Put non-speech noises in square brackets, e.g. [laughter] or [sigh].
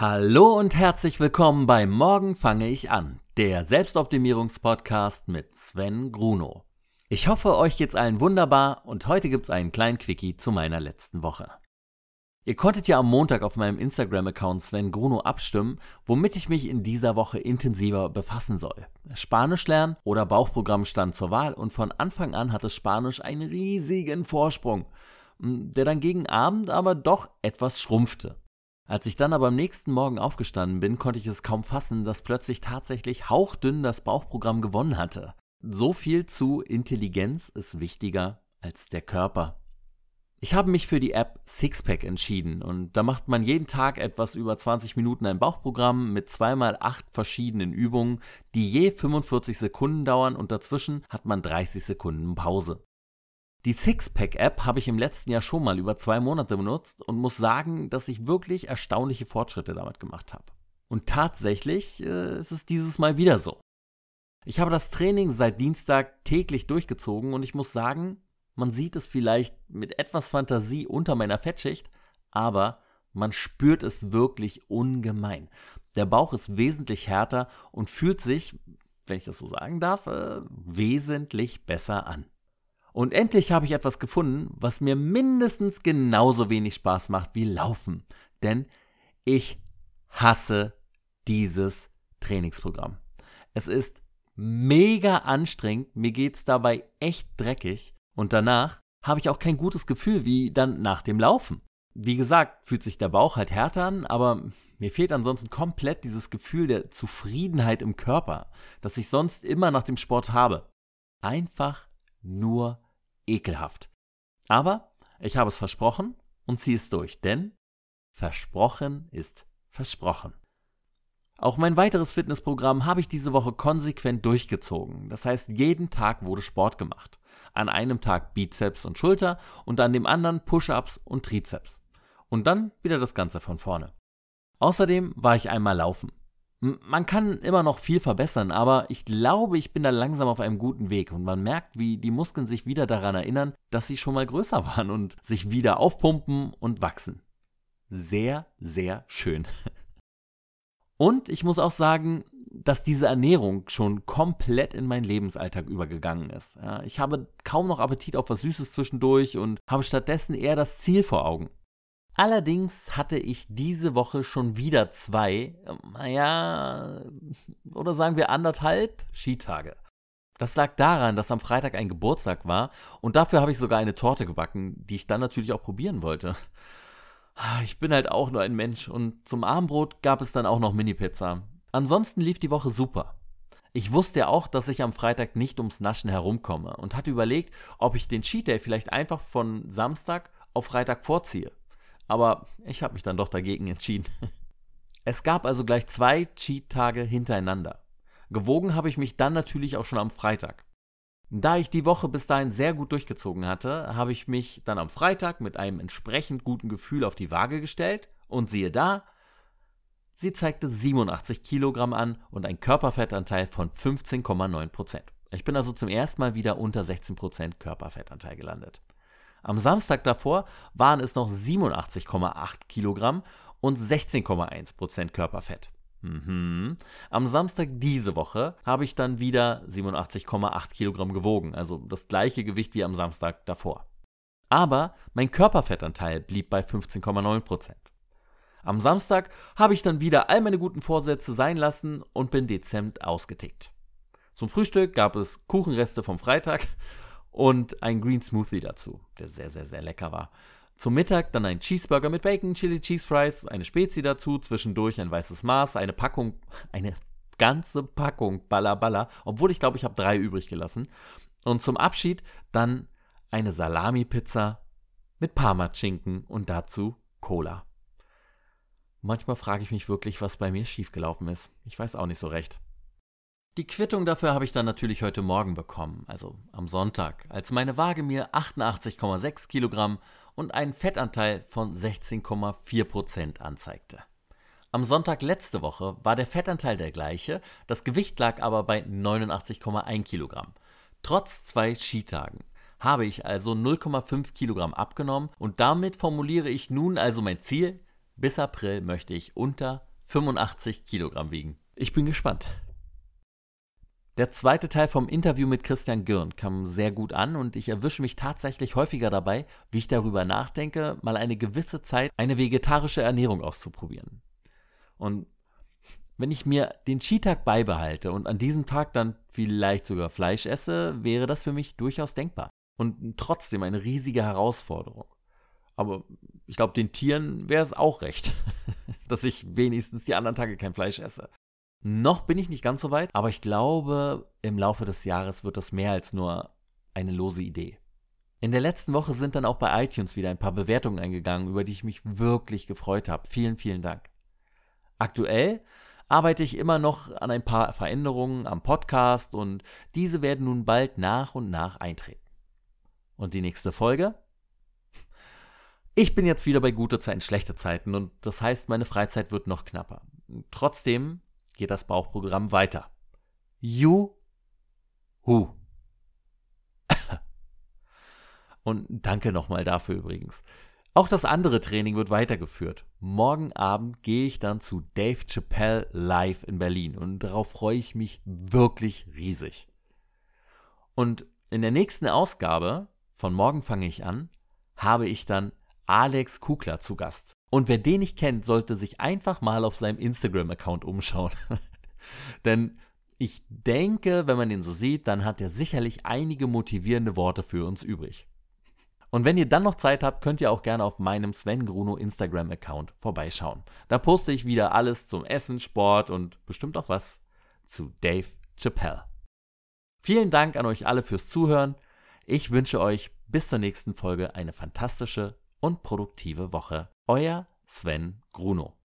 Hallo und herzlich willkommen bei Morgen fange ich an, der Selbstoptimierungspodcast mit Sven Gruno. Ich hoffe, euch geht's allen wunderbar und heute gibt's einen kleinen Quickie zu meiner letzten Woche. Ihr konntet ja am Montag auf meinem Instagram-Account Sven Gruno abstimmen, womit ich mich in dieser Woche intensiver befassen soll. Spanisch lernen oder Bauchprogramm stand zur Wahl und von Anfang an hatte Spanisch einen riesigen Vorsprung, der dann gegen Abend aber doch etwas schrumpfte. Als ich dann aber am nächsten Morgen aufgestanden bin, konnte ich es kaum fassen, dass plötzlich tatsächlich hauchdünn das Bauchprogramm gewonnen hatte. So viel zu Intelligenz ist wichtiger als der Körper. Ich habe mich für die App Sixpack entschieden und da macht man jeden Tag etwas über 20 Minuten ein Bauchprogramm mit zweimal acht verschiedenen Übungen, die je 45 Sekunden dauern und dazwischen hat man 30 Sekunden Pause. Die Sixpack-App habe ich im letzten Jahr schon mal über zwei Monate benutzt und muss sagen, dass ich wirklich erstaunliche Fortschritte damit gemacht habe. Und tatsächlich äh, ist es dieses Mal wieder so. Ich habe das Training seit Dienstag täglich durchgezogen und ich muss sagen, man sieht es vielleicht mit etwas Fantasie unter meiner Fettschicht, aber man spürt es wirklich ungemein. Der Bauch ist wesentlich härter und fühlt sich, wenn ich das so sagen darf, äh, wesentlich besser an. Und endlich habe ich etwas gefunden, was mir mindestens genauso wenig Spaß macht wie Laufen. Denn ich hasse dieses Trainingsprogramm. Es ist mega anstrengend, mir geht es dabei echt dreckig und danach habe ich auch kein gutes Gefühl wie dann nach dem Laufen. Wie gesagt, fühlt sich der Bauch halt härter an, aber mir fehlt ansonsten komplett dieses Gefühl der Zufriedenheit im Körper, das ich sonst immer nach dem Sport habe. Einfach nur ekelhaft. Aber ich habe es versprochen und ziehe es durch, denn versprochen ist versprochen. Auch mein weiteres Fitnessprogramm habe ich diese Woche konsequent durchgezogen. Das heißt, jeden Tag wurde Sport gemacht. An einem Tag Bizeps und Schulter und an dem anderen Push-ups und Trizeps. Und dann wieder das Ganze von vorne. Außerdem war ich einmal laufen. Man kann immer noch viel verbessern, aber ich glaube, ich bin da langsam auf einem guten Weg und man merkt, wie die Muskeln sich wieder daran erinnern, dass sie schon mal größer [laughs] waren und sich wieder aufpumpen und wachsen. Sehr, sehr schön. [laughs] Und ich muss auch sagen, dass diese Ernährung schon komplett in meinen Lebensalltag übergegangen ist. Ich habe kaum noch Appetit auf was Süßes zwischendurch und habe stattdessen eher das Ziel vor Augen. Allerdings hatte ich diese Woche schon wieder zwei, naja, oder sagen wir anderthalb Skitage. Das lag daran, dass am Freitag ein Geburtstag war und dafür habe ich sogar eine Torte gebacken, die ich dann natürlich auch probieren wollte. Ich bin halt auch nur ein Mensch und zum Abendbrot gab es dann auch noch Mini-Pizza. Ansonsten lief die Woche super. Ich wusste ja auch, dass ich am Freitag nicht ums Naschen herumkomme und hatte überlegt, ob ich den Cheat Day vielleicht einfach von Samstag auf Freitag vorziehe aber ich habe mich dann doch dagegen entschieden. [laughs] Es gab also gleich zwei Cheat-Tage hintereinander. Gewogen habe ich mich dann natürlich auch schon am Freitag. Da ich die Woche bis dahin sehr gut durchgezogen hatte, habe ich mich dann am Freitag mit einem entsprechend guten Gefühl auf die Waage gestellt und siehe da, sie zeigte 87 Kilogramm an und ein Körperfettanteil von 15,9 Prozent. Ich bin also zum ersten Mal wieder unter 16 Prozent Körperfettanteil gelandet. Am Samstag davor waren es noch 87,8 Kilogramm und 16,1 Prozent Körperfett. Mhm. Am Samstag diese Woche habe ich dann wieder 87,8 Kilogramm gewogen, also das gleiche Gewicht wie am Samstag davor. Aber mein Körperfettanteil blieb bei 15,9 Prozent. Am Samstag habe ich dann wieder all meine guten Vorsätze sein lassen und bin dezent ausgetickt. Zum Frühstück gab es Kuchenreste vom Freitag und ein Green Smoothie dazu, der sehr, sehr, sehr lecker war. Zum Mittag dann ein Cheeseburger mit Bacon, Chili Cheese Fries, eine Spezi dazu, zwischendurch ein weißes Maß, eine Packung, eine ganze Packung Balla Balla, obwohl ich glaube, ich habe drei übrig gelassen. Und zum Abschied dann eine Salami-Pizza mit Parma-Schinken und dazu Cola. Manchmal frage ich mich wirklich, was bei mir schiefgelaufen ist. Ich weiß auch nicht so recht. Die Quittung dafür habe ich dann natürlich heute Morgen bekommen, also am Sonntag, als meine Waage mir 88,6 Kilogramm und einen Fettanteil von 16,4 Prozent anzeigte. Am Sonntag letzte Woche war der Fettanteil der gleiche, das Gewicht lag aber bei 89,1 Kilogramm. Trotz zwei Skitagen habe ich also 0,5 Kilogramm abgenommen und damit formuliere ich nun also mein Ziel, Bis April möchte ich unter 85 Kilogramm wiegen. Ich bin gespannt. Der zweite Teil vom Interview mit Christian Gürn kam sehr gut an und ich erwische mich tatsächlich häufiger dabei, wie ich darüber nachdenke, mal eine gewisse Zeit eine vegetarische Ernährung auszuprobieren. Und wenn ich mir den Skitag beibehalte und an diesem Tag dann vielleicht sogar Fleisch esse, wäre das für mich durchaus denkbar. Und trotzdem eine riesige Herausforderung. Aber ich glaube, den Tieren wäre es auch recht, [laughs] dass ich wenigstens die anderen Tage kein Fleisch esse. Noch bin ich nicht ganz so weit, aber ich glaube, im Laufe des Jahres wird das mehr als nur eine lose Idee. In der letzten Woche sind dann auch bei iTunes wieder ein paar Bewertungen eingegangen, über die ich mich wirklich gefreut habe. Vielen, vielen Dank. Aktuell arbeite ich immer noch an ein paar Veränderungen am Podcast und diese werden nun bald nach und nach eintreten. Und die nächste Folge? Ich bin jetzt wieder bei gute Zeiten, schlechte Zeiten und das heißt, meine Freizeit wird noch knapper. Trotzdem geht das Bauchprogramm weiter. Juhu. [laughs] Und danke nochmal dafür übrigens. Auch das andere Training wird weitergeführt. Morgen Abend gehe ich dann zu Dave Chappelle live in Berlin und darauf freue ich mich wirklich riesig. Und in der nächsten Ausgabe von Morgen fange ich an, habe ich dann Alex Kugler zu Gast. Und wer den nicht kennt, sollte sich einfach mal auf seinem Instagram-Account umschauen. [laughs] Denn ich denke, wenn man ihn so sieht, dann hat er sicherlich einige motivierende Worte für uns übrig. Und wenn ihr dann noch Zeit habt, könnt ihr auch gerne auf meinem Sven Gruno Instagram-Account vorbeischauen. Da poste ich wieder alles zum Essen, Sport und bestimmt auch was zu Dave Chappelle. Vielen Dank an euch alle fürs Zuhören. Ich wünsche euch bis zur nächsten Folge eine fantastische und produktive Woche. Euer Sven Gruno.